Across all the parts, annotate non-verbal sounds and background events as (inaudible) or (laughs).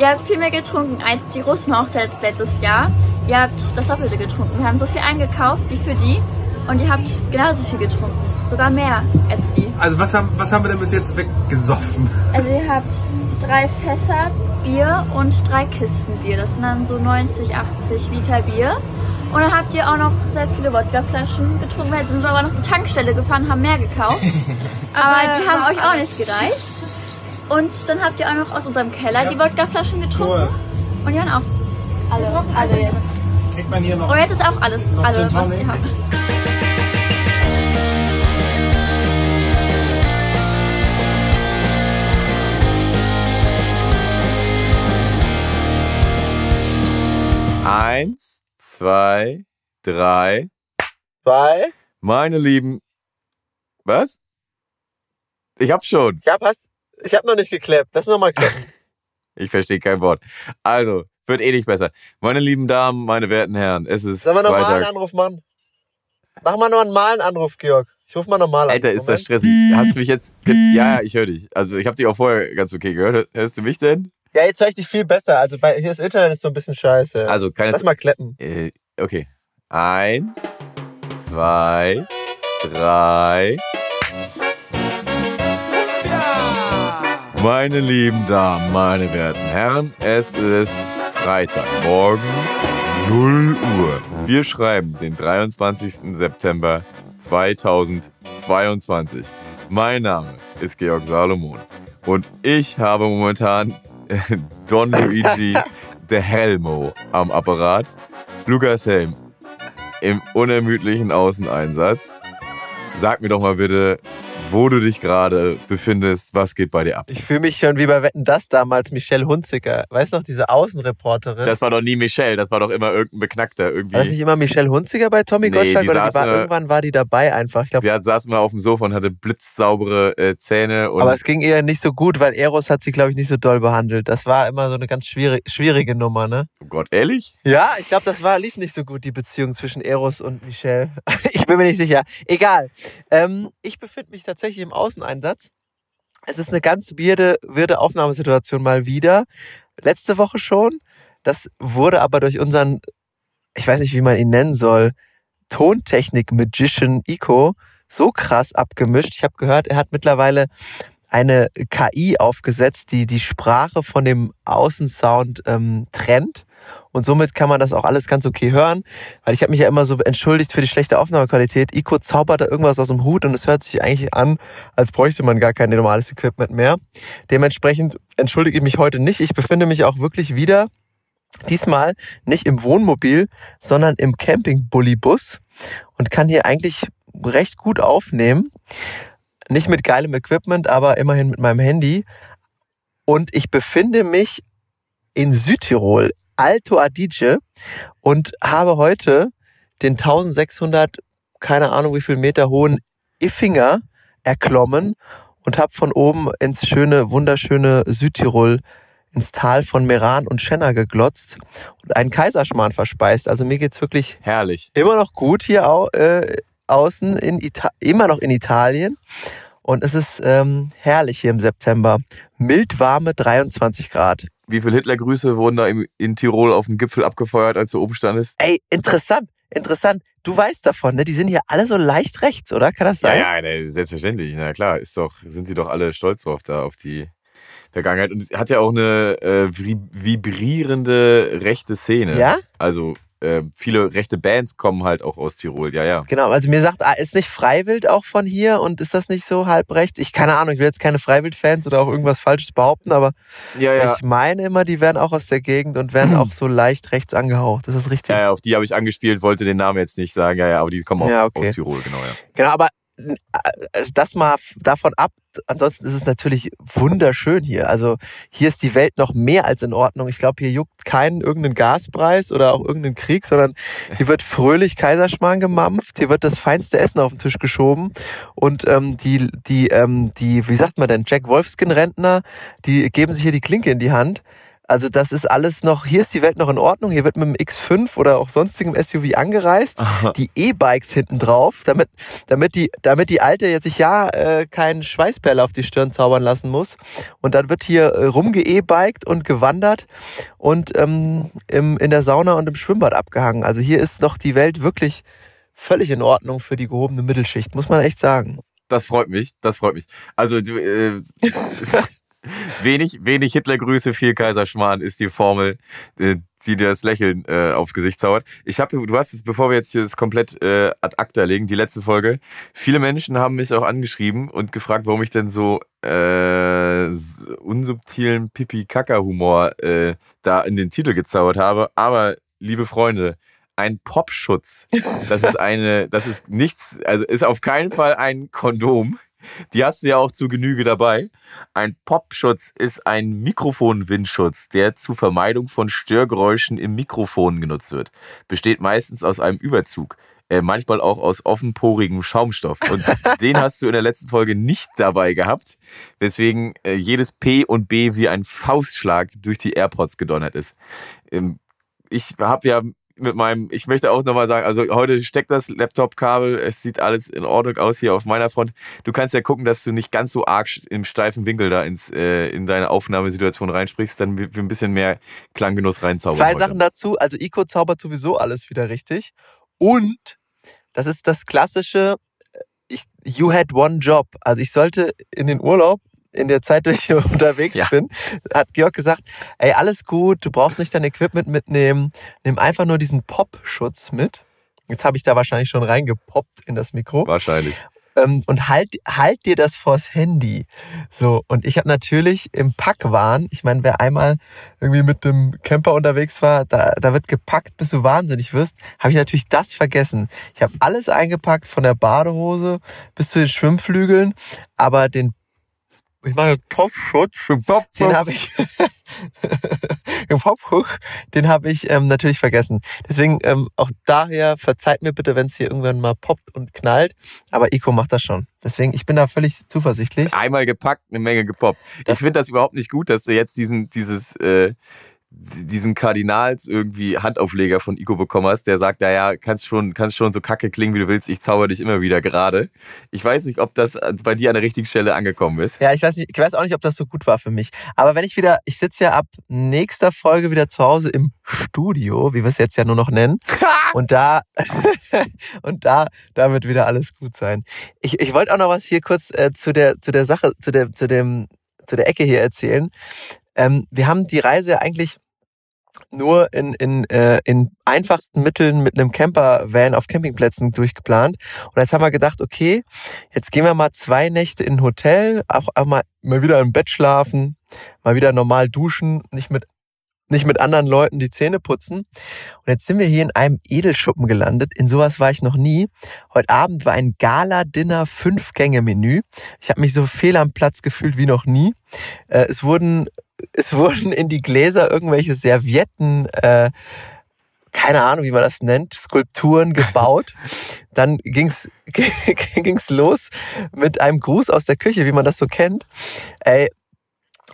Ihr habt viel mehr getrunken als die Russen auch selbst letztes Jahr. Ihr habt das Doppelte getrunken. Wir haben so viel eingekauft wie für die und ihr habt genauso viel getrunken. Sogar mehr als die. Also was haben, was haben wir denn bis jetzt weggesoffen? Also ihr habt drei Fässer Bier und drei Kisten Bier. Das sind dann so 90, 80 Liter Bier. Und dann habt ihr auch noch sehr viele Wodkaflaschen getrunken. Wir sind aber noch zur Tankstelle gefahren, haben mehr gekauft. (laughs) aber die haben euch auch nicht gereicht. Und dann habt ihr auch noch aus unserem Keller die Wodkaflaschen getrunken. Und die haben auch alle, alle jetzt. Kriegt man hier noch... Und jetzt ist auch alles, alle, was ihr habt. Eins, zwei, drei. Zwei. Meine Lieben. Was? Ich hab schon. Ich hab, hast, ich hab noch nicht geklappt. Lass mir mal klappen. (laughs) Ich verstehe kein Wort. Also, wird eh nicht besser. Meine lieben Damen, meine werten Herren, es ist Sollen wir nochmal einen. Anruf machen? Mach mal noch einen normalen Anruf, Georg. Ich rufe mal normal an. Alter, ist das stressig. Hast du mich jetzt... ja, ich höre dich. Also, ich habe dich auch vorher ganz okay gehört. Hörst du mich denn? Ja, jetzt höre ich dich viel besser. Also bei, hier das Internet ist so ein bisschen scheiße. Also, keine... Lass mal klappen. Äh, okay. Eins, zwei, drei. Meine lieben Damen, meine werten Herren, es ist Freitagmorgen, 0 Uhr. Wir schreiben den 23. September 2022. Mein Name ist Georg Salomon und ich habe momentan (laughs) Don Luigi (laughs) de Helmo am Apparat. Lukas Helm im unermüdlichen Außeneinsatz. Sag mir doch mal bitte, wo du dich gerade befindest. Was geht bei dir ab? Ich fühle mich schon wie bei Wetten das damals, Michelle Hunziker. Weißt du noch, diese Außenreporterin? Das war doch nie Michelle, das war doch immer irgendein Beknackter. war das Irgendwie. nicht immer Michelle Hunziker bei Tommy Nee, Gottschalk? die Oder die war, immer- irgendwann war die dabei einfach. Ich glaube, Die hat, saß mal auf dem Sofa und hatte blitzsaubere äh, Zähne. Aber es ging ihr nicht so gut, weil Eros hat sie, glaube ich, nicht so doll behandelt. Das war immer so eine ganz schwierig, schwierige Nummer, ne? oh Gott, ehrlich? Ja, ich glaube, das war, lief nicht so gut, die Beziehung zwischen Eros und Michelle. (laughs) Ich bin mir nicht sicher. Egal. Ähm, ich befinde mich tatsächlich im Außeneinsatz. Es ist eine ganz weirde, weirde Aufnahmesituation mal wieder. Letzte Woche schon. Das wurde aber durch unseren, ich weiß nicht, wie man ihn nennen soll, Tontechnik-Magician Ico so krass abgemischt. Ich habe gehört, er hat mittlerweile eine KI aufgesetzt, die die Sprache von dem Außensound ähm, trennt. Und somit kann man das auch alles ganz okay hören. Weil ich habe mich ja immer so entschuldigt für die schlechte Aufnahmequalität. Ico zaubert da irgendwas aus dem Hut und es hört sich eigentlich an, als bräuchte man gar kein normales Equipment mehr. Dementsprechend entschuldige ich mich heute nicht. Ich befinde mich auch wirklich wieder diesmal nicht im Wohnmobil, sondern im Camping-Bully-Bus und kann hier eigentlich recht gut aufnehmen. Nicht mit geilem Equipment, aber immerhin mit meinem Handy. Und ich befinde mich in Südtirol, Alto Adige, und habe heute den 1600, keine Ahnung wie viel Meter hohen Iffinger erklommen und habe von oben ins schöne, wunderschöne Südtirol ins Tal von Meran und Schenna geglotzt und einen Kaiserschmarrn verspeist. Also mir geht's wirklich Herrlich. immer noch gut hier au, äh, außen, in Ita immer noch in Italien. Und es ist ähm, herrlich hier im September. Mild warme 23 Grad. Wie viele Hitlergrüße wurden da im, in Tirol auf dem Gipfel abgefeuert, als du oben standest? Ey, interessant, interessant. Du weißt davon, ne? Die sind hier alle so leicht rechts, oder? Kann das Ja, sein? ja, ne, selbstverständlich. Na klar, ist doch, sind sie doch alle stolz drauf da auf die Vergangenheit. Und es hat ja auch eine äh, vibri- vibrierende rechte Szene. Ja? Also äh, viele rechte Bands kommen halt auch aus Tirol, ja, ja. Genau, also mir sagt, ah, ist nicht Freiwild auch von hier und ist das nicht so halb rechts? Ich keine Ahnung, ich will jetzt keine Freiwild-Fans oder auch irgendwas Falsches behaupten, aber Ja, ich meine immer, die wären auch aus der Gegend und wären auch so leicht rechts angehaucht. Das ist richtig. Ja, ja, auf die habe ich angespielt, wollte den Namen jetzt nicht sagen, ja, ja, aber die kommen auch Ja, okay. aus Tirol, genau, ja. Genau, aber äh, das mal davon ab. Ansonsten ist es natürlich wunderschön hier. Also hier ist die Welt noch mehr als in Ordnung. Ich glaube, hier juckt keinen irgendeinen Gaspreis oder auch irgendeinen Krieg, sondern hier wird fröhlich Kaiserschmarrn gemampft. Hier wird das feinste Essen auf den Tisch geschoben und ähm, die die ähm, die wie sagt man denn Jack Wolfskin Rentner, die geben sich hier die Klinke in die Hand. Also das ist alles noch, hier ist die Welt noch in Ordnung, hier wird mit dem X5 oder auch sonstigem SUV angereist, die E-Bikes hinten drauf, damit, damit, die, damit die Alte jetzt sich ja äh, keinen Schweißperle auf die Stirn zaubern lassen muss. Und dann wird hier äh, rumge-E-Biked und gewandert und ähm, im, in der Sauna und im Schwimmbad abgehangen. Also hier ist noch die Welt wirklich völlig in Ordnung für die gehobene Mittelschicht, muss man echt sagen. Das freut mich, das freut mich. Also du, äh, (laughs) wenig, wenig Hitlergrüße, viel Kaiserschmarrn ist die Formel, äh, die dir das Lächeln äh, aufs Gesicht zaubert. Ich habe, du hast es, bevor wir jetzt hier das komplett äh, ad acta legen, die letzte Folge. Viele Menschen haben mich auch angeschrieben und gefragt, warum ich denn so äh, unsubtilen Pipi-Kaka-Humor äh, da in den Titel gezaubert habe. Aber, liebe Freunde, ein Popschutz. Das ist eine, das ist nichts, also ist auf keinen Fall ein Kondom. Die hast du ja auch zu Genüge dabei. Ein Popschutz ist ein Mikrofonwindschutz, der zur Vermeidung von Störgeräuschen im Mikrofon genutzt wird. Besteht meistens aus einem Überzug, äh, manchmal auch aus offenporigem Schaumstoff. Und (laughs) den hast du in der letzten Folge nicht dabei gehabt, weswegen äh, jedes P und B wie ein Faustschlag durch die AirPods gedonnert ist. Ähm, ich habe ja mit meinem, ich möchte auch nochmal sagen, also heute steckt das Laptop-Kabel, es sieht alles in Ordnung aus hier auf meiner Front. Du kannst ja gucken, dass du nicht ganz so arg im steifen Winkel da ins, äh, in deine Aufnahmesituation reinsprichst, dann wir ein bisschen mehr Klanggenuss reinzaubern. Zwei heute. Sachen dazu, also Ico zaubert sowieso alles wieder richtig. Und das ist das klassische, äh, ich, you had one job. Also ich sollte in den Urlaub in der Zeit, wo ich (laughs) unterwegs Ja. bin, hat Georg gesagt, ey, alles gut, du brauchst nicht dein Equipment mitnehmen, nimm einfach nur diesen Pop-Schutz mit. Jetzt habe ich da wahrscheinlich schon reingepoppt in das Mikro. Wahrscheinlich. Ähm, und halt, halt dir das vors Handy. So, und ich habe natürlich im Packwahn, ich meine, wer einmal irgendwie mit dem Camper unterwegs war, da, da wird gepackt, bis du wahnsinnig wirst, habe ich natürlich das vergessen. Ich habe alles eingepackt, von der Badehose bis zu den Schwimmflügeln, aber den ich meine, Popschutz, den habe ich, (laughs) den Popschutz, den habe ich ähm, natürlich vergessen. Deswegen ähm, auch daher verzeiht mir bitte, wenn es hier irgendwann mal poppt und knallt. Aber Ico macht das schon. Deswegen, ich bin da völlig zuversichtlich. Einmal gepackt, eine Menge gepoppt. Ich finde das überhaupt nicht gut, dass du jetzt diesen, dieses, äh, diesen Kardinals irgendwie Handaufleger von Ico bekommen hast, der sagt, ja, ja, kannst schon, kannst schon so kacke klingen, wie du willst, ich zauber dich immer wieder gerade. Ich weiß nicht, ob das bei dir an der richtigen Stelle angekommen ist. Ja, ich weiß nicht, ich weiß auch nicht, ob das so gut war für mich. Aber wenn ich wieder, ich sitze ja ab nächster Folge wieder zu Hause im Studio, wie wir es jetzt ja nur noch nennen. (laughs) Und da, (laughs) und da, da wird wieder alles gut sein. Ich, ich wollte auch noch was hier kurz äh, zu der, zu der Sache, zu der, zu dem, zu der Ecke hier erzählen. Ähm, wir haben die Reise eigentlich nur in, in, äh, in einfachsten Mitteln mit einem Camper-Van auf Campingplätzen durchgeplant. Und jetzt haben wir gedacht, okay, jetzt gehen wir mal zwei Nächte in ein Hotel, auch, auch mal, mal wieder im Bett schlafen, mal wieder normal duschen, nicht mit nicht mit anderen Leuten die Zähne putzen. Und jetzt sind wir hier in einem Edelschuppen gelandet. In sowas war ich noch nie. Heute Abend war ein Gala-Dinner Fünf-Gänge-Menü. Ich habe mich so fehl am Platz gefühlt wie noch nie. Äh, es wurden es wurden in die Gläser irgendwelche Servietten, äh, keine Ahnung, wie man das nennt, Skulpturen gebaut. (laughs) Dann ging's (laughs) ging's los mit einem Gruß aus der Küche, wie man das so kennt. Ey,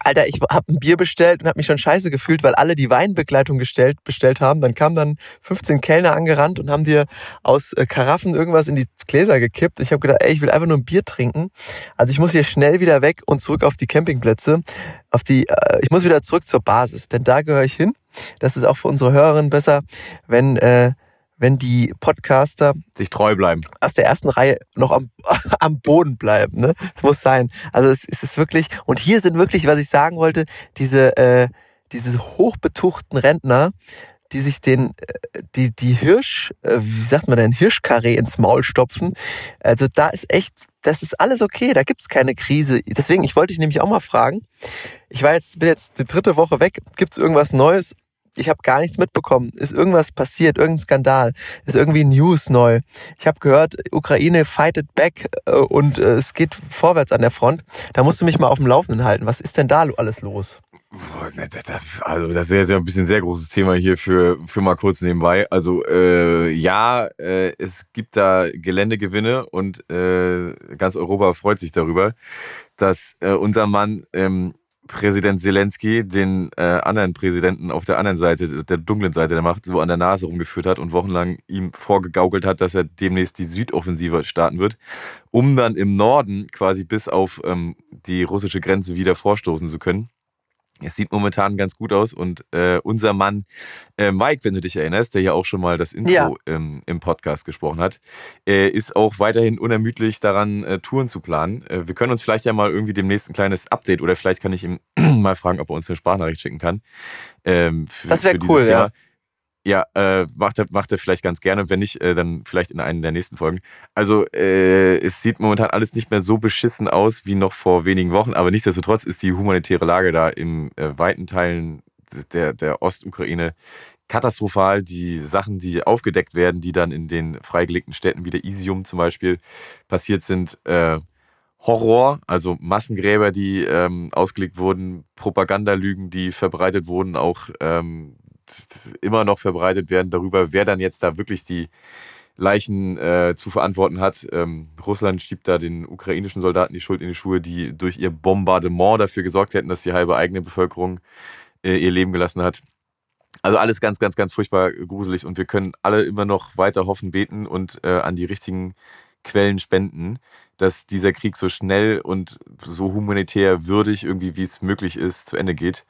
Alter, ich habe ein Bier bestellt und habe mich schon scheiße gefühlt, weil alle die Weinbegleitung gestellt, bestellt haben. Dann kamen dann 15 Kellner angerannt und haben dir aus äh, Karaffen irgendwas in die Gläser gekippt. Ich habe gedacht, ey, ich will einfach nur ein Bier trinken. Also ich muss hier schnell wieder weg und zurück auf die Campingplätze. Auf die, äh, ich muss wieder zurück zur Basis, denn da gehöre ich hin. Das ist auch für unsere Hörerinnen besser, wenn äh, wenn die Podcaster Sich treu bleiben. aus der ersten Reihe noch am, (laughs) am Boden bleiben. Ne? Das muss sein. Also es, es ist wirklich, und hier sind wirklich, was ich sagen wollte, diese, äh, diese hochbetuchten Rentner, die sich den, äh, die, die Hirsch, äh, wie sagt man denn, Hirschkarree ins Maul stopfen. Also da ist echt, das ist alles okay, da gibt's keine Krise. Deswegen, ich wollte dich nämlich auch mal fragen. Ich war jetzt, bin jetzt die dritte Woche weg. Gibt's irgendwas Neues? Ich habe gar nichts mitbekommen. Ist irgendwas passiert? Irgendein Skandal? Ist irgendwie News neu? Ich habe gehört, Ukraine fightet back äh, und äh, es geht vorwärts an der Front. Da musst du mich mal auf dem Laufenden halten. Was ist denn da alles los? Ne, das, also das ist ja ein bisschen sehr großes Thema hier für, für mal kurz nebenbei. Also äh, ja, äh, es gibt da Geländegewinne und äh, ganz Europa freut sich darüber, dass äh, unser Mann ähm, Präsident Zelensky den äh, anderen Präsidenten auf der anderen Seite, der dunklen Seite der Macht, so an der Nase rumgeführt hat und wochenlang ihm vorgegaukelt hat, dass er demnächst die Südoffensive starten wird, um dann im Norden quasi bis auf ähm, die russische Grenze wieder vorstoßen zu können. Es sieht momentan ganz gut aus und äh, unser Mann äh, Mike, wenn du dich erinnerst, der ja auch schon mal das Intro Ja. im, im Podcast gesprochen hat, äh, ist auch weiterhin unermüdlich daran, äh, Touren zu planen. Äh, wir können uns vielleicht ja mal irgendwie demnächst ein kleines Update oder vielleicht kann ich ihm (clears throat) mal fragen, ob er uns eine Sprachnachricht schicken kann. Ähm, für, Das wär für dieses cool. Thema. Ja, äh, macht, er, macht er vielleicht ganz gerne. Wenn nicht, äh, dann vielleicht in einer der nächsten Folgen. Also, äh, es sieht momentan alles nicht mehr so beschissen aus wie noch vor wenigen Wochen, aber nichtsdestotrotz ist die humanitäre Lage da in äh, weiten Teilen der, der Ostukraine katastrophal. Die Sachen, die aufgedeckt werden, die dann in den freigelegten Städten wie der Isium zum Beispiel passiert sind, äh, Horror, also Massengräber, die ähm, ausgelegt wurden, Propagandalügen, die verbreitet wurden, auch ähm, immer noch verbreitet werden darüber, wer dann jetzt da wirklich die Leichen äh, zu verantworten hat. Ähm, Russland schiebt da den ukrainischen Soldaten die Schuld in die Schuhe, die durch ihr Bombardement dafür gesorgt hätten, dass die halbe eigene Bevölkerung äh, ihr Leben gelassen hat. Also alles ganz, ganz, ganz furchtbar gruselig und wir können alle immer noch weiter hoffen, beten und äh, an die richtigen Quellen spenden, dass dieser Krieg so schnell und so humanitär würdig irgendwie, wie es möglich ist, zu Ende geht.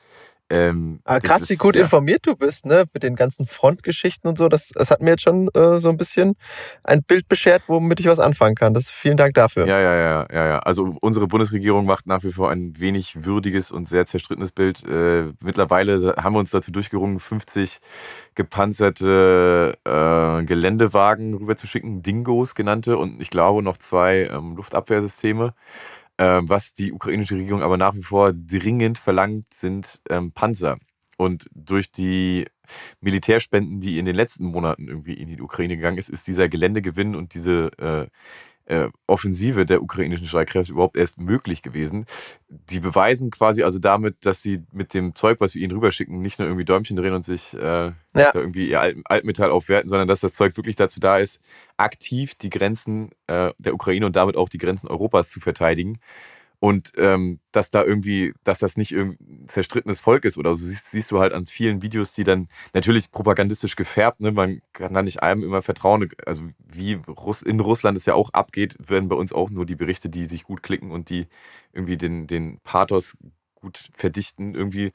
Ähm, Ah, krass, ist, wie gut ja, informiert du bist, ne? Mit den ganzen Frontgeschichten und so. Das, das hat mir jetzt schon äh, so ein bisschen ein Bild beschert, womit ich was anfangen kann. Das, vielen Dank dafür. Ja, ja, ja, ja, ja. Also unsere Bundesregierung macht nach wie vor ein wenig würdiges und sehr zerstrittenes Bild. Äh, mittlerweile haben wir uns dazu durchgerungen, 50 gepanzerte äh, Geländewagen rüberzuschicken, Dingos genannte und ich glaube noch zwei ähm, Luftabwehrsysteme. Ähm, was die ukrainische Regierung aber nach wie vor dringend verlangt, sind ähm, Panzer. Und durch die Militärspenden, die in den letzten Monaten irgendwie in die Ukraine gegangen ist, ist dieser Geländegewinn und diese äh, äh, Offensive der ukrainischen Streitkräfte überhaupt erst möglich gewesen. Die beweisen quasi also damit, dass sie mit dem Zeug, was wir ihnen rüberschicken, nicht nur irgendwie Däumchen drehen und sich äh, da irgendwie ihr Alt Altmetall aufwerten, sondern dass das Zeug wirklich dazu da ist, aktiv die Grenzen äh, der Ukraine und damit auch die Grenzen Europas zu verteidigen. Und ähm, dass da irgendwie, dass das nicht irgendein zerstrittenes Volk ist oder so, siehst, siehst du halt an vielen Videos, die dann natürlich propagandistisch gefärbt, ne? man kann da nicht einem immer vertrauen. Also wie Russ in Russland es ja auch abgeht, werden bei uns auch nur die Berichte, die sich gut klicken und die irgendwie den, den Pathos gut verdichten, irgendwie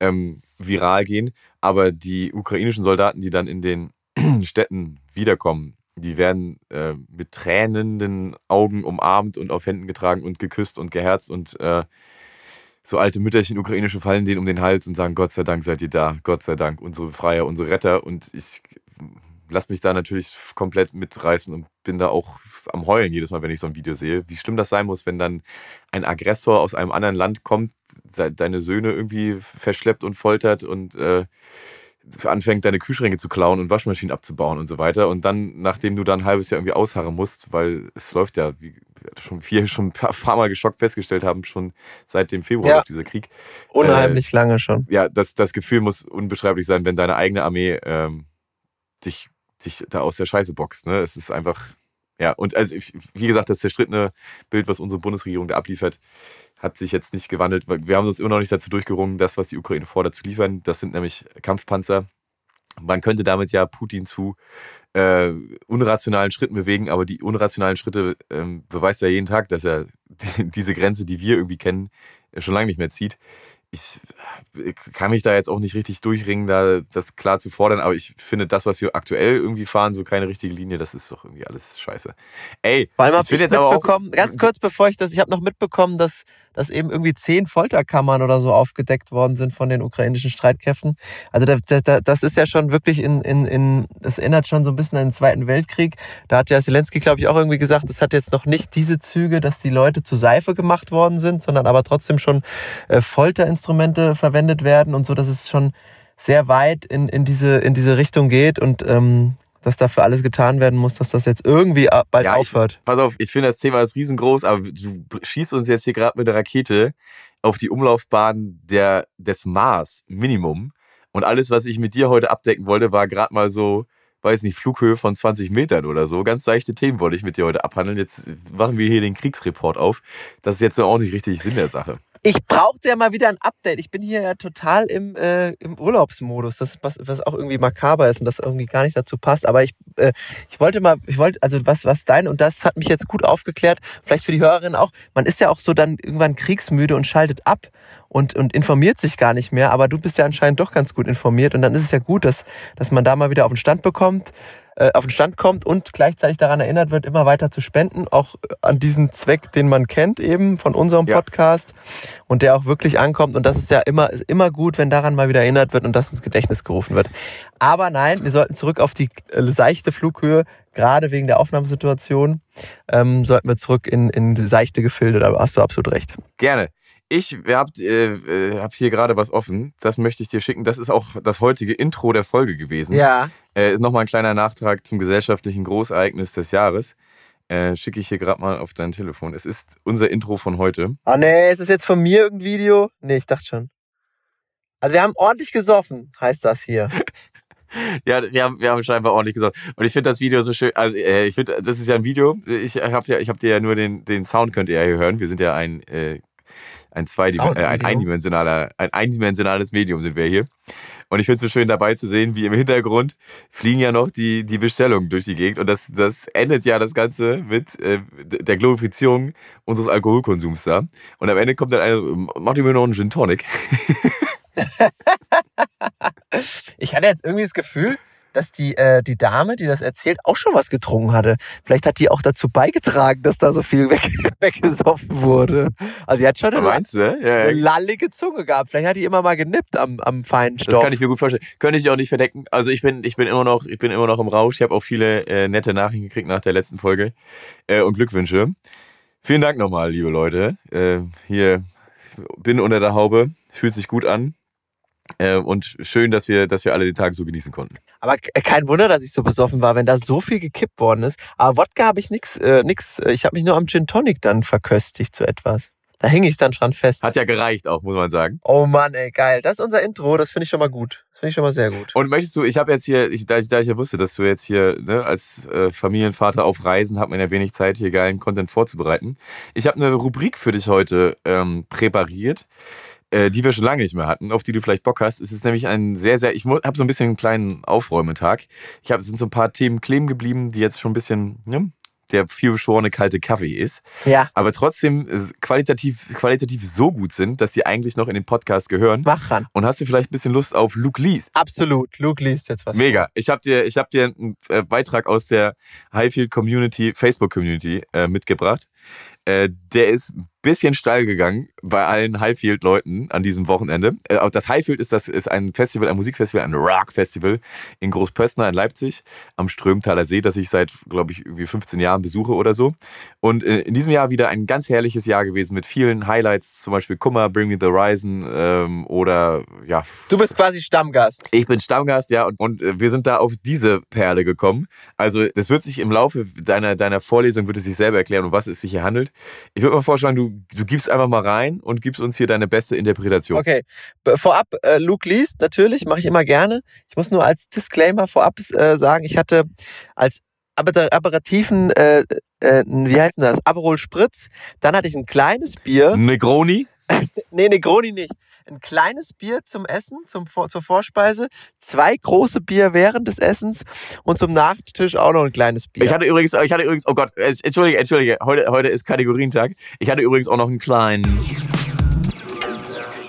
ähm, viral gehen. Aber die ukrainischen Soldaten, die dann in den (clears throat) Städten wiederkommen, die werden äh, mit tränenden Augen umarmt und auf Händen getragen und geküsst und geherzt und äh, so alte Mütterchen ukrainische fallen denen um den Hals und sagen, Gott sei Dank seid ihr da, Gott sei Dank, unsere Befreier, unsere Retter. Und ich lasse mich da natürlich komplett mitreißen und bin da auch am Heulen jedes Mal, wenn ich so ein Video sehe. Wie schlimm das sein muss, wenn dann ein Aggressor aus einem anderen Land kommt, de- deine Söhne irgendwie verschleppt und foltert und äh, anfängt, deine Kühlschränke zu klauen und Waschmaschinen abzubauen und so weiter. Und dann, nachdem du dann ein halbes Jahr irgendwie ausharren musst, weil es läuft ja, wie wir schon vier schon ein paar, Mal geschockt festgestellt haben, schon seit dem Februar Ja. läuft dieser Krieg. Unheimlich lange schon. Ja, das, das Gefühl muss unbeschreiblich sein, wenn deine eigene Armee ähm, dich, dich da aus der Scheiße boxt. Ne? Es ist einfach, ja, und also wie gesagt, das zerstrittene Bild, was unsere Bundesregierung da abliefert, hat sich jetzt nicht gewandelt. Wir haben uns immer noch nicht dazu durchgerungen, das, was die Ukraine fordert, zu liefern. Das sind nämlich Kampfpanzer. Man könnte damit ja Putin zu äh, unrationalen Schritten bewegen, aber die unrationalen Schritte ähm, beweist er jeden Tag, dass er (laughs) die, diese Grenze, die wir irgendwie kennen, schon lange nicht mehr zieht. Ich äh, kann mich da jetzt auch nicht richtig durchringen, da das klar zu fordern, aber ich finde das, was wir aktuell irgendwie fahren, so keine richtige Linie, das ist doch irgendwie alles scheiße. Ey, Vor allem ich ich, jetzt aber auch ganz kurz bevor ich das, ich habe noch mitbekommen, dass, dass eben irgendwie zehn Folterkammern oder so aufgedeckt worden sind von den ukrainischen Streitkräften. Also da, da, da, das ist ja schon wirklich in, in, in, das erinnert schon so ein bisschen an den Zweiten Weltkrieg. Da hat ja Zelensky, glaube ich, auch irgendwie gesagt, es hat jetzt noch nicht diese Züge, dass die Leute zu Seife gemacht worden sind, sondern aber trotzdem schon äh, Folterinstrumente verwendet werden und so, dass es schon sehr weit in, in, diese, in diese Richtung geht und ähm, dass dafür alles getan werden muss, dass das jetzt irgendwie bald Ja, ich- aufhört. Pass auf, ich finde das Thema ist riesengroß, aber du schießt uns jetzt hier gerade mit der Rakete auf die Umlaufbahn der, des Mars, Minimum. Und alles, was ich mit dir heute abdecken wollte, war gerade mal so, weiß nicht, Flughöhe von 20 Metern oder so. Ganz seichte Themen wollte ich mit dir heute abhandeln. Jetzt machen wir hier den Kriegsreport auf. Das ist jetzt auch nicht richtig Sinn der Sache. Ich brauchte ja mal wieder ein Update. Ich bin hier ja total im, äh, im Urlaubsmodus, das, was, was auch irgendwie makaber ist und das irgendwie gar nicht dazu passt. Aber ich, äh, ich wollte mal, ich wollte, also was, was dein, und das hat mich jetzt gut aufgeklärt, vielleicht für die Hörerinnen auch, man ist ja auch so dann irgendwann kriegsmüde und schaltet ab und, und informiert sich gar nicht mehr, aber du bist ja anscheinend doch ganz gut informiert. Und dann ist es ja gut, dass, dass man da mal wieder auf den Stand bekommt, äh, auf den Stand kommt und gleichzeitig daran erinnert wird, immer weiter zu spenden, auch an diesen Zweck, den man kennt eben von unserem Ja. Podcast und der auch wirklich ankommt und das ist ja immer, ist immer gut, wenn daran mal wieder erinnert wird und das ins Gedächtnis gerufen wird. Aber nein, wir sollten zurück auf die äh, seichte Flughöhe, gerade wegen der Aufnahmesituation, ähm, sollten wir zurück in, in seichte Gefilde, da hast du absolut recht. Gerne. Ich hab, äh, äh, hab hier gerade was offen. Das möchte ich dir schicken. Das ist auch das heutige Intro der Folge gewesen. Ja. Äh, ist nochmal ein kleiner Nachtrag zum gesellschaftlichen Großereignis des Jahres. Äh, Schicke ich hier gerade mal auf dein Telefon. Es ist unser Intro von heute. Ah nee, ist das jetzt von mir irgendein Video? Nee, ich dachte schon. Also wir haben ordentlich gesoffen, heißt das hier. (laughs) Ja, wir haben, wir haben scheinbar ordentlich gesagt. Und ich finde das Video so schön. Also, äh, ich finde, das ist ja ein Video. Ich habe ja, ich hab dir ja nur den, den Sound könnt ihr ja hier hören. Wir sind ja ein, äh, ein, zweidim äh, ein, eindimensionaler, ein eindimensionales Medium sind wir hier. Und ich finde es so schön dabei zu sehen, wie im Hintergrund fliegen ja noch die, die Bestellungen durch die Gegend. Und das, das endet ja das Ganze mit äh, der Glorifizierung unseres Alkoholkonsums da. Und am Ende kommt dann einer, mach dir mir noch einen Gin Tonic. (laughs) Ich hatte jetzt irgendwie das Gefühl, dass die, äh, die Dame, die das erzählt, auch schon was getrunken hatte. Vielleicht hat die auch dazu beigetragen, dass da so viel (laughs) weg, weggesoffen wurde. Also die hat schon eine? Ja, eine ja. lallige Zunge gehabt. Vielleicht hat die immer mal genippt am, am feinen Das Stoff. kann ich mir gut vorstellen. Könnte ich auch nicht verdecken. Also ich bin, ich bin immer noch, ich bin immer noch im Rausch. Ich habe auch viele äh, nette Nachrichten gekriegt nach der letzten Folge äh, und Glückwünsche. Vielen Dank nochmal, liebe Leute. Äh, hier bin unter der Haube, fühlt sich gut an äh, und schön, dass wir, dass wir alle den Tag so genießen konnten. Aber k- kein Wunder, dass ich so besoffen war, wenn da so viel gekippt worden ist. Aber Wodka habe ich nix, äh, nix. äh, Ich habe mich nur am Gin Tonic dann verköstigt zu etwas. Da hing ich dann dran fest. Hat ja gereicht auch, muss man sagen. oh Mann, ey, geil. Das ist unser Intro. Das finde ich schon mal gut. Das finde ich schon mal sehr gut. Und möchtest du, ich habe jetzt hier, ich, da, ich, da ich ja wusste, dass du jetzt hier ne, als äh, Familienvater auf Reisen, hat man ja wenig Zeit, hier geilen Content vorzubereiten. Ich habe eine Rubrik für dich heute ähm, präpariert, äh, die wir schon lange nicht mehr hatten, auf die du vielleicht Bock hast. Es ist nämlich ein sehr, sehr, ich habe so ein bisschen einen kleinen Aufräumetag. Ich habe, es sind so ein paar Themen kleben geblieben, die jetzt schon ein bisschen, ne, der vielbeschworene kalte Kaffee ist Ja, aber trotzdem äh, qualitativ, qualitativ so gut sind, dass die eigentlich noch in den Podcast gehören. mach ran. Und hast du vielleicht ein bisschen Lust auf Luke Lees? Absolut. Luke liest jetzt was. Mega. Ich habe dir, ich hab dir einen äh, Beitrag aus der Highfield Community, Facebook Community äh, mitgebracht. Äh, der ist bisschen steil gegangen bei allen Highfield-Leuten an diesem Wochenende. Äh, auch das Highfield ist, das, ist ein Festival, ein Musikfestival, ein Rock-Festival in Großpössner in Leipzig am Strömtaler See, das ich seit, glaube ich, irgendwie 15 Jahren besuche oder so. Und äh, in diesem Jahr wieder ein ganz herrliches Jahr gewesen mit vielen Highlights, zum Beispiel Kummer, Bring Me the Horizon ähm, oder ja, Du bist quasi Stammgast. ich bin Stammgast, ja, und, und äh, wir sind da auf diese Perle gekommen. Also, das wird sich im Laufe deiner, deiner Vorlesung, wird es sich selber erklären, um was es sich hier handelt. Ich würde mal vorschlagen, du, du gibst einfach mal rein und gibst uns hier deine beste Interpretation. Okay. Vorab, äh, Luke liest, natürlich, mache ich immer gerne. Ich muss nur als Disclaimer vorab äh, sagen, ich hatte als Aber- aperitiven, äh, äh, wie heißt denn das? Aperol Spritz. Dann hatte ich ein kleines Bier. Negroni? (laughs) Nee, Negroni nicht. Ein kleines Bier zum Essen, zum, zur Vorspeise. Zwei große Bier während des Essens. Und zum Nachtisch auch noch ein kleines Bier. Ich hatte übrigens, ich hatte übrigens, oh Gott, entschuldige, entschuldige, heute, heute ist Kategorientag. Ich hatte übrigens auch noch einen kleinen.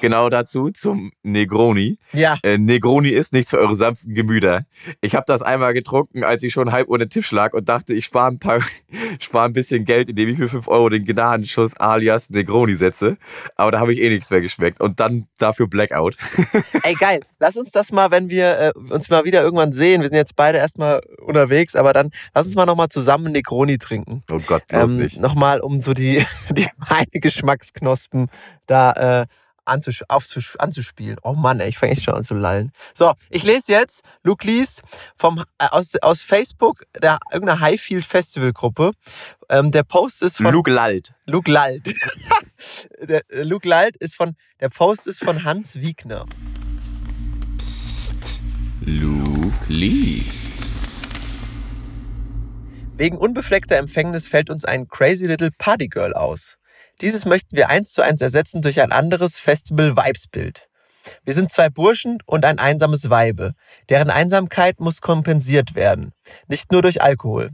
Genau dazu zum Negroni. ja. Äh, Negroni ist nichts für eure sanften Gemüter. Ich habe das einmal getrunken, als ich schon halb ohne Tisch lag und dachte, ich spare ein, paar, (laughs) spar ein bisschen Geld, indem ich für 5 Euro den Gnadenschuss alias Negroni setze. Aber da habe ich eh nichts mehr geschmeckt. Und dann dafür Blackout. (laughs) Ey, geil. Lass uns das mal, wenn wir äh, uns mal wieder irgendwann sehen. Wir sind jetzt beide erstmal unterwegs, aber dann lass uns mal nochmal zusammen Negroni trinken. Oh Gott, bloß Ähm, nicht. nochmal, um so die, (laughs) die feine Geschmacksknospen da äh, anzusch aufzusch anzuspielen. Oh Mann, ey, ich fange echt schon an zu lallen. So, ich lese jetzt Luke liest vom, äh, aus, aus Facebook, der irgendeiner Highfield Festival Gruppe. Ähm, der Post ist von Luke Lalt. Luke Lalt. (laughs) der, äh, Luke Lalt ist von, der Post ist von Hans Wiegner. Luke liest. Wegen unbefleckter Empfängnis fällt uns ein Crazy Little Party Girl aus. Dieses möchten wir eins zu eins ersetzen durch ein anderes Festival-Vibes-Bild. Wir sind zwei Burschen und ein einsames Weibe. Deren Einsamkeit muss kompensiert werden. Nicht nur durch Alkohol.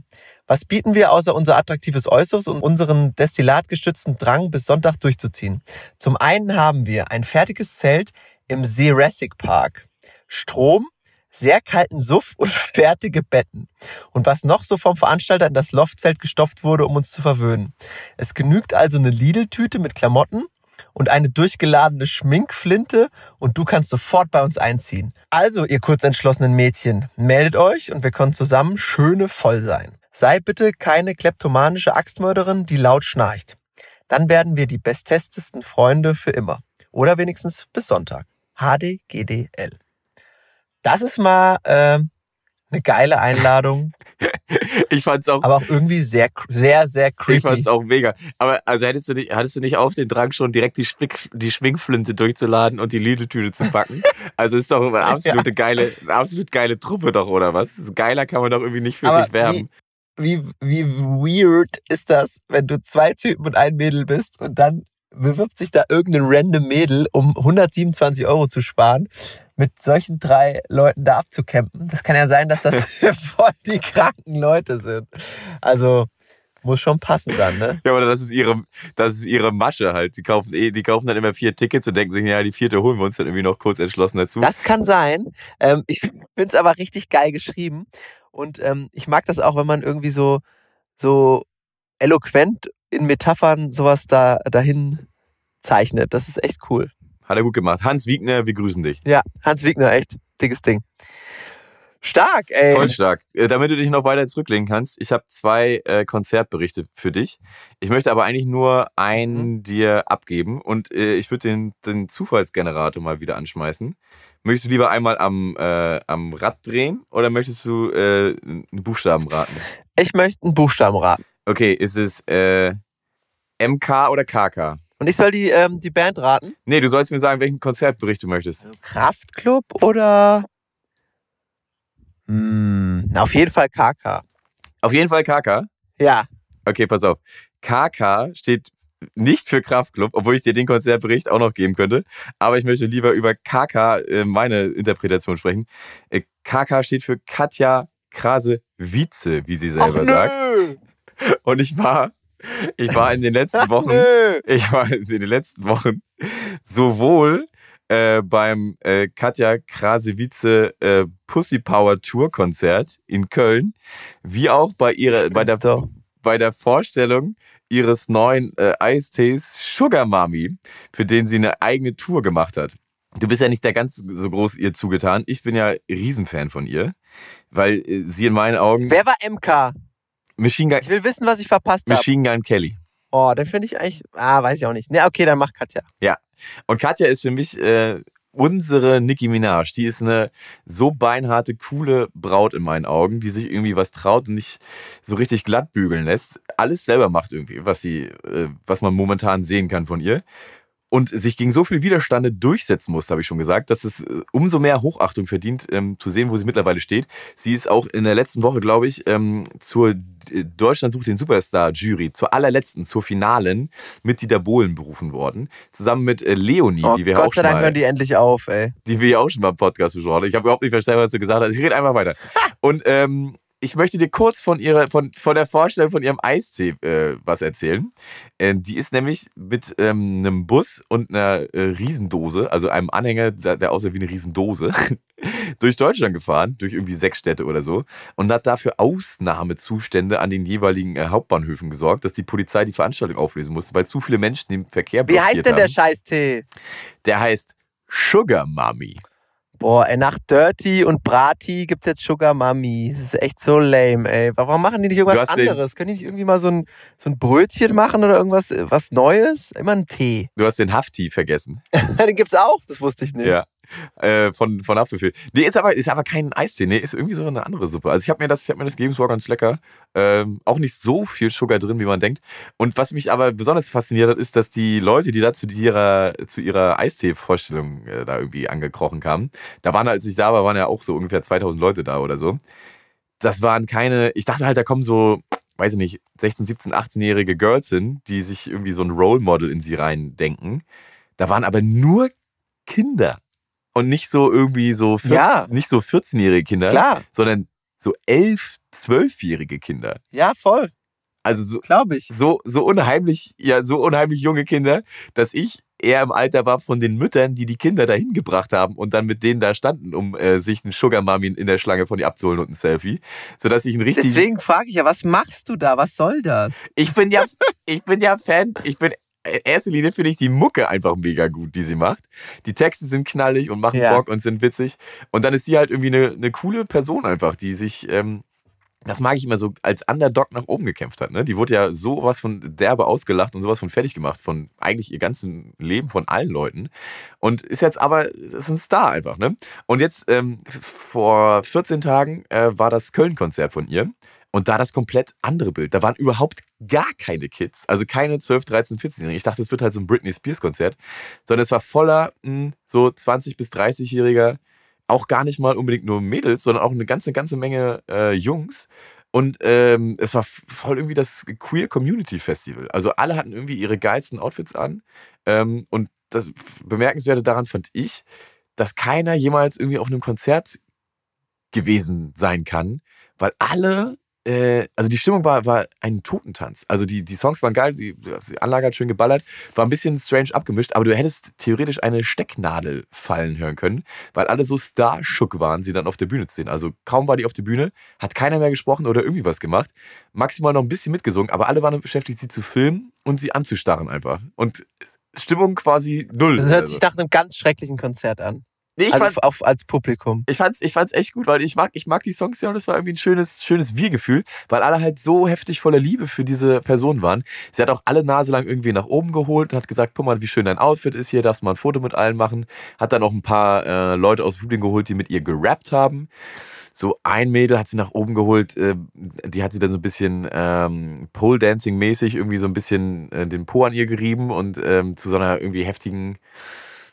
Was bieten wir außer unser attraktives Äußeres und unseren destillatgestützten Drang bis Sonntag durchzuziehen? Zum einen haben wir ein fertiges Zelt im Jurassic Park. Strom, sehr kalten Suff und (laughs) fertige Betten. Und was noch so vom Veranstalter in das Loftzelt gestopft wurde, um uns zu verwöhnen. Es genügt also eine Lidl-Tüte mit Klamotten und eine durchgeladene Schminkflinte und du kannst sofort bei uns einziehen. Also, ihr kurzentschlossenen Mädchen, meldet euch und wir können zusammen schöne voll sein. Sei bitte keine kleptomanische Axtmörderin, die laut schnarcht. Dann werden wir die bestestesten Freunde für immer. Oder wenigstens bis Sonntag. HDGDL. Das ist mal äh, eine geile Einladung, (laughs) Ich fand's auch, aber auch irgendwie sehr, sehr, sehr ich fand's creepy. auch mega. Aber also hättest du nicht, hattest du nicht auch den Drang schon direkt die, Schmick, die Schminkflinte durchzuladen und die Lidl-Tüte zu packen? (laughs) also ist doch eine absolute geile, eine absolut geile Truppe doch, oder was? Geiler kann man doch irgendwie nicht für Aber sich werben. Wie, wie weird ist das, wenn du zwei Typen und ein Mädel bist und dann bewirbt sich da irgendein random Mädel, um 127 Euro zu sparen, mit solchen drei Leuten da abzucampen. Das kann ja sein, dass das (laughs) (laughs) voll die kranken Leute sind. Also muss schon passen dann, ne? Ja, oder das ist ihre, das ist ihre Masche halt. Die kaufen, eh, die kaufen dann immer vier Tickets und denken sich, ja, die vierte holen wir uns dann irgendwie noch kurz entschlossen dazu. Das kann sein. Ähm, ich finde es aber richtig geil geschrieben. Und ähm, ich mag das auch, wenn man irgendwie so, so eloquent in Metaphern sowas da dahin zeichnet. Das ist echt cool. Hat er gut gemacht. Hans Wiegner, wir grüßen dich. Ja, Hans Wigner, echt dickes Ding. Stark, ey. Voll stark. Äh, Damit du dich noch weiter zurücklegen kannst, ich habe zwei äh, Konzertberichte für dich. Ich möchte aber eigentlich nur einen Mhm. dir abgeben und äh, ich würde den, den Zufallsgenerator mal wieder anschmeißen. Möchtest du lieber einmal am, äh, am Rad drehen oder möchtest du äh, einen Buchstaben raten? Ich möchte einen Buchstaben raten. Okay, ist es äh, MK oder KK? Und ich soll die, ähm, die Band raten. Nee, du sollst mir sagen, welchen Konzertbericht du möchtest. Kraftclub oder? Hm, auf jeden Fall KK. Auf jeden Fall KK. Ja. Okay, pass auf. KK steht nicht für Kraftclub, obwohl ich dir den Konzertbericht auch noch geben könnte. Aber ich möchte lieber über KK äh, meine Interpretation sprechen. Äh, KK steht für Katja Krase Wietze, wie sie selber sagt. Und ich war, ich war in den letzten Wochen, ich war in den letzten Wochen sowohl äh, beim äh, Katja Krase-Wietze äh, Pussy Power Tour Konzert in Köln, wie auch bei ihrer, bei der, doch. bei der Vorstellung ihres neuen äh, Eistees Sugar Mami, für den sie eine eigene Tour gemacht hat. Du bist ja nicht der ganz so groß ihr zugetan. Ich bin ja Riesenfan von ihr, weil äh, sie in meinen Augen Wer war MK? Machine Gun, Ich will wissen, was ich verpasst habe. Machine Gun Kelly. Oh, den finde ich eigentlich. Ah, weiß ich auch nicht. Ne, okay, dann mach Katja. Und Katja ist für mich äh, unsere Nicki Minaj. Die ist eine so beinharte, coole Braut in meinen Augen, die sich irgendwie was traut und nicht so richtig glatt bügeln lässt. Alles selber macht irgendwie, was sie, äh, was man momentan sehen kann von ihr. Und sich gegen so viel Widerstande durchsetzen muss, habe ich schon gesagt, dass es äh, umso mehr Hochachtung verdient, ähm, zu sehen, wo sie mittlerweile steht. Sie ist auch in der letzten Woche, glaube ich, ähm, zur äh, Deutschland sucht den Superstar-Jury, zur allerletzten, zur finalen, mit Dieter Bohlen berufen worden. Zusammen mit äh, Leonie, Oh, die wir Gott auch sei schon Dank mal hören die endlich auf, ey. die wir ja auch schon mal im Podcast besprochen haben. Ich habe überhaupt nicht verstanden, was du gesagt hast. Ich rede einfach weiter. (laughs) Und ähm, ich möchte dir kurz von ihrer, von, von der Vorstellung von ihrem Eistee äh, was erzählen. Äh, die ist nämlich mit ähm, einem Bus und einer äh, Riesendose, also einem Anhänger, der aussah wie eine Riesendose, (laughs) durch Deutschland gefahren, durch irgendwie sechs Städte oder so, und hat dafür Ausnahmezustände an den jeweiligen äh, Hauptbahnhöfen gesorgt, dass die Polizei die Veranstaltung auflösen musste, weil zu viele Menschen den Verkehr Wie blockiert heißt denn der haben. Scheißtee? Der heißt Sugar Mummy. Boah, ey, nach Dirty und Brati gibt's jetzt Sugar Mami. Das ist echt so lame, ey. Warum machen die nicht irgendwas den- anderes? Können die nicht irgendwie mal so ein, so ein Brötchen machen oder irgendwas äh, was Neues? Immer einen Tee. Du hast den Hafti vergessen. (laughs) Den gibt's auch? Das wusste ich nicht. Ja. Äh, von, von Haftbefehl. Nee, ist aber, ist aber kein Eistee. Nee, ist irgendwie so eine andere Suppe. Also ich habe mir das, ich habe mir das gegeben, es war ganz lecker. Ähm, auch nicht so viel Sugar drin, wie man denkt. Und was mich aber besonders fasziniert hat, ist, dass die Leute, die da zu ihrer, zu ihrer Eistee-Vorstellung äh, da irgendwie angekrochen kamen, da waren, als ich da war, waren ja auch so ungefähr 2000 Leute da oder so. Das waren keine, ich dachte halt, da kommen so weiß ich nicht, 16, 17, 18-jährige Girls sind, die sich irgendwie so ein Role Model in sie reindenken. Da waren aber nur Kinder. Und nicht so irgendwie so, vier- Ja. nicht so 14-jährige Kinder, Klar. sondern so 11, 12-jährige Kinder. Ja, voll. Also so, Glaube ich. so, so unheimlich, ja, so unheimlich junge Kinder, dass ich eher im Alter war von den Müttern, die die Kinder dahin gebracht haben und dann mit denen da standen, um äh, sich einen Sugar Mami in der Schlange von ihr abzuholen und ein Selfie, sodass ich ein richtig Deswegen frage ich ja, was machst du da? Was soll das? ich bin ja ich bin ja Fan, ich bin in erster Linie finde ich die Mucke einfach mega gut, die sie macht. Die Texte sind knallig und machen Ja. Bock und sind witzig und dann ist sie halt irgendwie eine, eine coole Person einfach, die sich ähm, das mag ich immer so als Underdog nach oben gekämpft hat. Ne? Die wurde ja sowas von derbe ausgelacht und sowas von fertig gemacht von eigentlich ihr ganzen Leben von allen Leuten. Und ist jetzt aber, ist ein Star einfach. Ne? Und jetzt ähm, vor 14 Tagen äh, war das Köln-Konzert von ihr. Und da das komplett andere Bild. Da waren überhaupt gar keine Kids. Also keine 12, 13, 14-Jährigen. Ich dachte, es wird halt so ein Britney Spears-Konzert. Sondern es war voller mh, so 20- bis 30-Jähriger auch gar nicht mal unbedingt nur Mädels, sondern auch eine ganze, ganze Menge äh, Jungs. Und ähm, es war voll irgendwie das Queer Community Festival. Also alle hatten irgendwie ihre geilsten Outfits an. Ähm, und das Bemerkenswerte daran fand ich, dass keiner jemals irgendwie auf einem Konzert gewesen sein kann, weil alle, äh, also die Stimmung war, war ein Totentanz. Also die, die Songs waren geil, die, die Anlage hat schön geballert, war ein bisschen strange abgemischt, aber du hättest theoretisch eine Stecknadel fallen hören können, weil alle so starshook waren, sie dann auf der Bühne zu sehen. Also kaum war die auf der Bühne, hat keiner mehr gesprochen oder irgendwie was gemacht, maximal noch ein bisschen mitgesungen, aber alle waren beschäftigt, sie zu filmen und sie anzustarren einfach. Und Stimmung quasi null. Das hört Also. sich nach einem ganz schrecklichen Konzert an. Nee, ich also fand, auf, als Publikum. ich fand's, ich fand's echt gut, weil ich mag, ich mag die Songs ja und es war irgendwie ein schönes, schönes Wir-Gefühl, weil alle halt so heftig voller Liebe für diese Person waren. Sie hat auch alle Nase lang irgendwie nach oben geholt und hat gesagt, guck mal, wie schön dein Outfit ist hier, darfst mal ein Foto mit allen machen. Hat dann auch ein paar äh, Leute aus dem Publikum geholt, die mit ihr gerappt haben. So ein Mädel hat sie nach oben geholt, äh, die hat sie dann so ein bisschen ähm, Pole-Dancing-mäßig irgendwie so ein bisschen äh, den Po an ihr gerieben und ähm, zu so einer irgendwie heftigen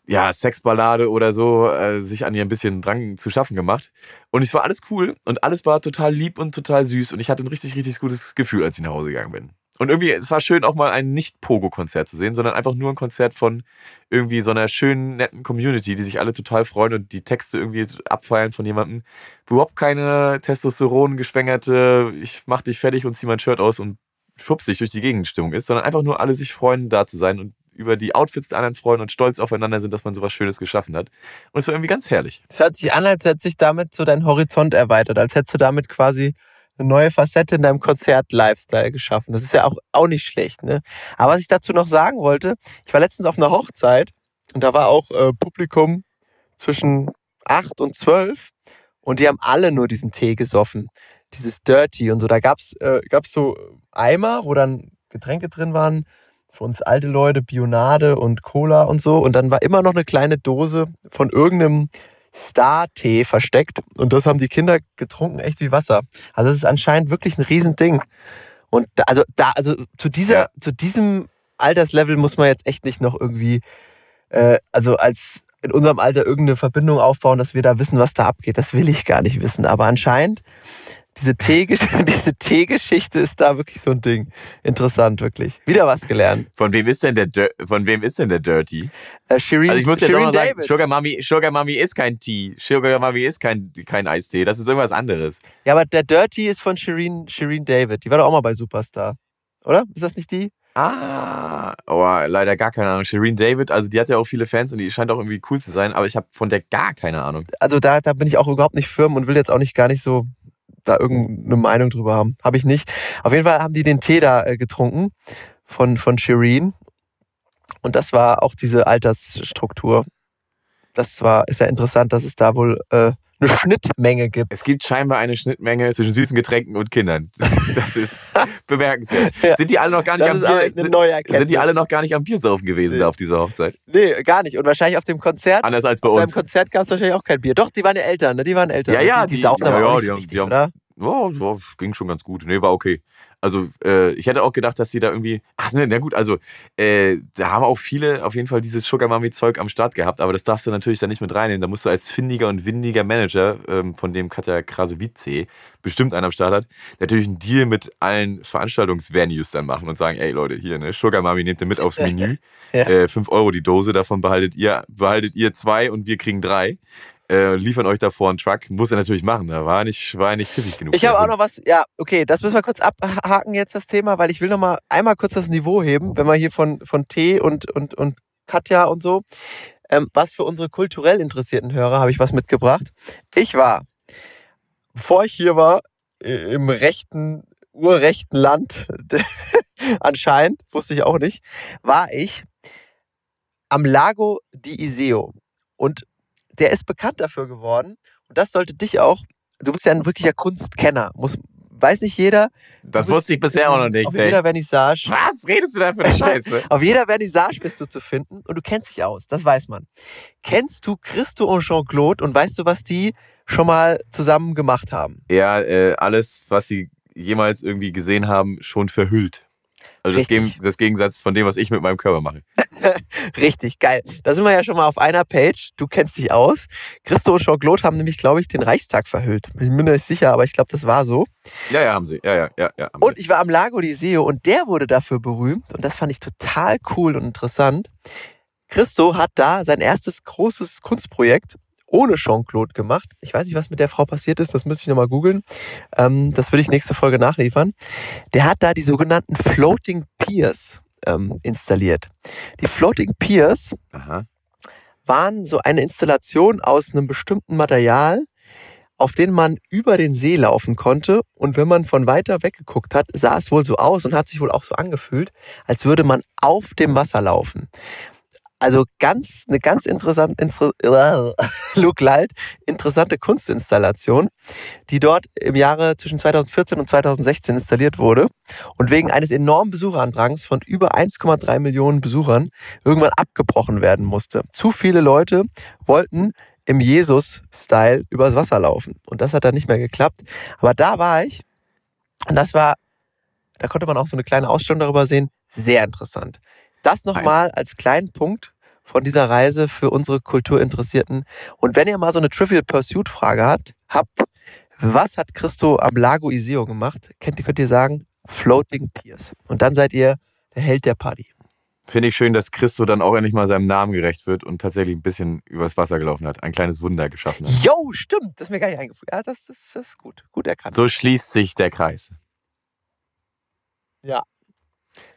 ja, Sexballade oder so, äh, sich an ihr ein bisschen Drang zu schaffen gemacht. Und es war alles cool und alles war total lieb und total süß und ich hatte ein richtig, richtig gutes Gefühl, als ich nach Hause gegangen bin. Und irgendwie, es war schön, auch mal ein Nicht-Pogo-Konzert zu sehen, sondern einfach nur ein Konzert von irgendwie so einer schönen, netten Community, die sich alle total freuen und die Texte irgendwie abfeiern von jemandem, überhaupt keine Testosteron geschwängerte, ich mach dich fertig und zieh mein Shirt aus und schubst dich durch die Gegenstimmung ist, sondern einfach nur alle sich freuen, da zu sein und über die Outfits der anderen freuen und stolz aufeinander sind, dass man sowas Schönes geschaffen hat. Und es war irgendwie ganz herrlich. Es hört sich an, als hätte sich damit so dein Horizont erweitert, als hättest du damit quasi eine neue Facette in deinem Konzert-Lifestyle geschaffen. Das ist ja auch, auch nicht schlecht, ne? Aber was ich dazu noch sagen wollte, ich war letztens auf einer Hochzeit und da war auch äh, Publikum zwischen acht und zwölf und die haben alle nur diesen Tee gesoffen. Dieses Dirty und so. Da gab's äh, gab's so Eimer, wo dann Getränke drin waren. Für uns alte Leute Bionade und Cola und so. Und dann war immer noch eine kleine Dose von irgendeinem Star-Tee versteckt. Und das haben die Kinder getrunken, echt wie Wasser. Also das ist anscheinend wirklich ein Riesending. Und da, also da, also zu dieser, Ja. zu diesem Alterslevel muss man jetzt echt nicht noch irgendwie, äh, also als in unserem Alter irgendeine Verbindung aufbauen, dass wir da wissen, was da abgeht. Das will ich gar nicht wissen. Aber anscheinend diese Teegesch- (laughs) diese Teegeschichte ist da wirklich so ein Ding. Interessant, wirklich. Wieder was gelernt. Von wem ist denn der Dir von wem ist denn der Dirty? Äh, Shireen, Also ich muss jetzt auch mal sagen, David. Sugar Mami, Sugar Mami ist kein Tee. Sugar Mami ist kein, kein Eistee. Das ist irgendwas anderes. Ja, aber der Dirty ist von Shireen, Shireen David. Die war doch auch mal bei Superstar. Oder? Ist das nicht die? Ah, oh, leider gar keine Ahnung. Shireen David, also die hat ja auch viele Fans und die scheint auch irgendwie cool zu sein, aber ich habe von der gar keine Ahnung. Also da, da bin ich auch überhaupt nicht firm und will jetzt auch nicht gar nicht so da irgendeine Meinung drüber haben. Habe ich nicht. Auf jeden Fall haben die den Tee da äh, getrunken von, von Shireen. Und das war auch diese Altersstruktur. Das war, ist ja interessant, dass es da wohl äh, eine Schnittmenge gibt. Es gibt scheinbar eine Schnittmenge zwischen süßen Getränken und Kindern. (laughs) Das ist (laughs) bemerkenswert. Ja. Sind die alle noch gar nicht Das am Bier? Sind, sind die alle noch gar nicht am Biersaufen gewesen Nee. da auf dieser Hochzeit? Nee, gar nicht. Und wahrscheinlich auf dem Konzert. Anders als bei Auf uns. Konzert gab es wahrscheinlich auch kein Bier. Doch, die waren ja älter, ne? Die waren älter. Ja, ja, die, die die- saufen aber ja, auch ja, nicht die so haben- richtig, die haben- oder? Oh, so, ging schon ganz gut. Nee, war okay. Also äh, ich hätte auch gedacht, dass sie da irgendwie. Ach ne, na gut, also äh, da haben auch viele auf jeden Fall dieses Sugar Mami Zeug am Start gehabt, aber das darfst du natürlich da nicht mit reinnehmen. Da musst du als findiger und windiger Manager, ähm, von dem Katja Krasavice bestimmt einen am Start hat, natürlich einen Deal mit allen Veranstaltungsvenues dann machen und sagen, ey Leute, hier, ne, Sugar Mami nehmt ihr mit aufs Menü. (laughs) Ja. äh, 5 Euro die Dose, davon behaltet ihr, behaltet ihr zwei und wir kriegen drei. Äh, liefern euch davor einen Truck. Muss er natürlich machen. Da war nicht, war nicht pfiffig genug. Ich habe auch noch was, ja, okay, das müssen wir kurz abhaken jetzt, das Thema, weil ich will noch mal einmal kurz das Niveau heben, wenn wir hier von, von T und, und, und Katja und so, ähm, was für unsere kulturell interessierten Hörer habe ich was mitgebracht. Ich war, bevor ich hier war, im rechten, urrechten Land, (laughs) anscheinend, wusste ich auch nicht, war ich am Lago di Iseo. Und der ist bekannt dafür geworden. Und das sollte dich auch, du bist ja ein wirklicher Kunstkenner, muss, weiß nicht jeder. Das wusste ich bisher auch noch nicht. Auf ey. jeder Vernissage. Was redest du da für eine (laughs) Scheiße? Auf jeder Vernissage bist du zu finden und du kennst dich aus, das weiß man. Kennst du Christo und Jean-Claude und weißt du, was die schon mal zusammen gemacht haben? ja, äh, alles, was sie jemals irgendwie gesehen haben, schon verhüllt. Also das. Gegen, das Gegensatz von dem, was ich mit meinem Körper mache. (laughs) Richtig, geil. Da sind wir ja schon mal auf einer Page. Du kennst dich aus. Christo und Jean-Claude haben nämlich, glaube ich, den Reichstag verhüllt. Ich bin mir nicht sicher, aber ich glaube, das war so. Ja, ja, haben sie. Ja, ja, ja, ja. Und ich war am Lago di Seo und der wurde dafür berühmt und das fand ich total cool und interessant. Christo hat da sein erstes großes Kunstprojekt ohne Jean-Claude gemacht. Ich weiß nicht, was mit der Frau passiert ist, das müsste ich nochmal googeln. Ähm, das würde ich nächste Folge nachliefern. Der hat da die sogenannten Floating Piers ähm, installiert. Die Floating Piers Aha. waren so eine Installation aus einem bestimmten Material, auf den man über den See laufen konnte. Und wenn man von weiter weg geguckt hat, sah es wohl so aus und hat sich wohl auch so angefühlt, als würde man auf dem Wasser laufen. Also ganz, eine ganz interessante, inter, (laughs) Luke Light, interessante Kunstinstallation, die dort im Jahre zwischen 2014 und 2016 installiert wurde und wegen eines enormen Besucherandrangs von über 1,3 Millionen Besuchern irgendwann abgebrochen werden musste. Zu viele Leute wollten im Jesus-Style übers Wasser laufen. Und das hat dann nicht mehr geklappt. Aber da war ich und das war, da konnte man auch so eine kleine Ausstellung darüber sehen, sehr interessant. Das nochmal als kleinen Punkt von dieser Reise für unsere Kulturinteressierten. Und wenn ihr mal so eine Trivial Pursuit Frage habt, habt, was hat Christo am Lago Iseo gemacht? Könnt, könnt ihr sagen, Floating Piers. Und dann seid ihr der Held der Party. Finde ich schön, dass Christo dann auch endlich mal seinem Namen gerecht wird und tatsächlich ein bisschen übers Wasser gelaufen hat. Ein kleines Wunder geschaffen hat. Yo, stimmt. Das ist mir gar nicht eingefallen. Ja, das, das, das ist gut. Gut erkannt. So schließt sich der Kreis. Ja.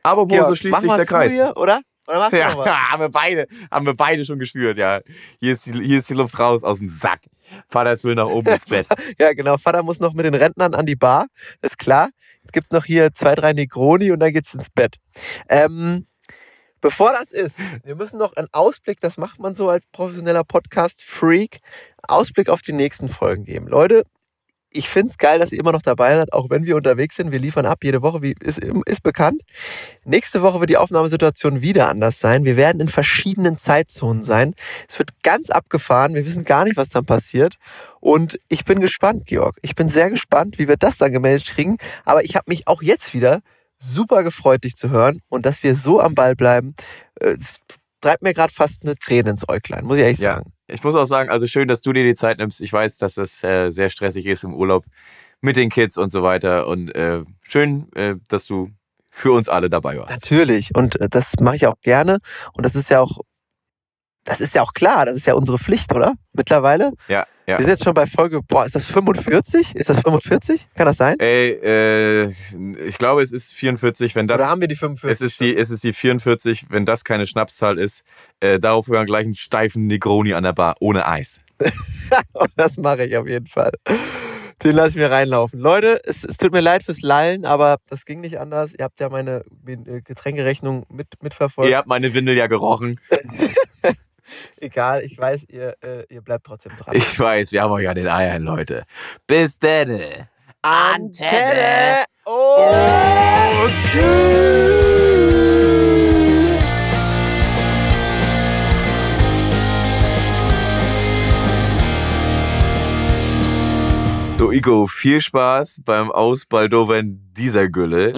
Aber wo so schließt sich der Kreis? Hier, oder? Oder machst du noch was? Ja, haben wir beide, haben wir beide schon gespürt, ja. Hier ist, die, hier ist die Luft raus aus dem Sack. Vater ist will nach oben ins Bett. (laughs) Ja, genau. Vater muss noch mit den Rentnern an die Bar. Ist klar. Jetzt gibt's noch hier zwei, drei Negroni und dann geht's ins Bett. Ähm, bevor das ist, wir müssen noch einen Ausblick, das macht man so als professioneller Podcast-Freak, Ausblick auf die nächsten Folgen geben. Leute, ich find's geil, dass ihr immer noch dabei seid, auch wenn wir unterwegs sind. Wir liefern ab jede Woche, wie ist, ist bekannt. Nächste Woche wird die Aufnahmesituation wieder anders sein. Wir werden in verschiedenen Zeitzonen sein. Es wird ganz abgefahren. Wir wissen gar nicht, was dann passiert. Und ich bin gespannt, Georg. Ich bin sehr gespannt, wie wir das dann gemeldet kriegen. Aber ich habe mich auch jetzt wieder super gefreut, dich zu hören und dass wir so am Ball bleiben. äh, Es treibt mir gerade fast eine Träne ins Äuglein, muss ich ehrlich Ja. sagen. Ich muss auch sagen, also schön, dass du dir die Zeit nimmst. Ich weiß, dass das äh, sehr stressig ist im Urlaub mit den Kids und so weiter. Und äh, schön, äh, dass du für uns alle dabei warst. Natürlich. Und äh, das mache ich auch gerne. Und das ist ja auch, das ist ja auch klar. Das ist ja unsere Pflicht, oder? Mittlerweile. Ja, ja. Wir sind jetzt schon bei Folge, boah, ist das 45? Ist das 45? Kann das sein? Ey, äh, ich glaube, es ist 44, wenn das. Oder haben wir die 45? es ist die, es ist die 44, wenn das keine Schnapszahl ist. Äh, darauf hören wir gleich einen steifen Negroni an der Bar, ohne Eis. (laughs) das mache ich auf jeden Fall. Den lasse ich mir reinlaufen. Leute, es, es tut mir leid fürs Lallen, aber das ging nicht anders. Ihr habt ja meine äh, Getränkerechnung mit, mitverfolgt. Ihr habt meine Windel ja gerochen. (laughs) Egal, ich weiß, ihr, äh, ihr bleibt trotzdem dran. Ich weiß, wir haben euch an den Eiern, Leute. Bis denn. Antenne! Oh! Und tschüss. So, Igo, viel Spaß beim Ausbaldowern dieser Gülle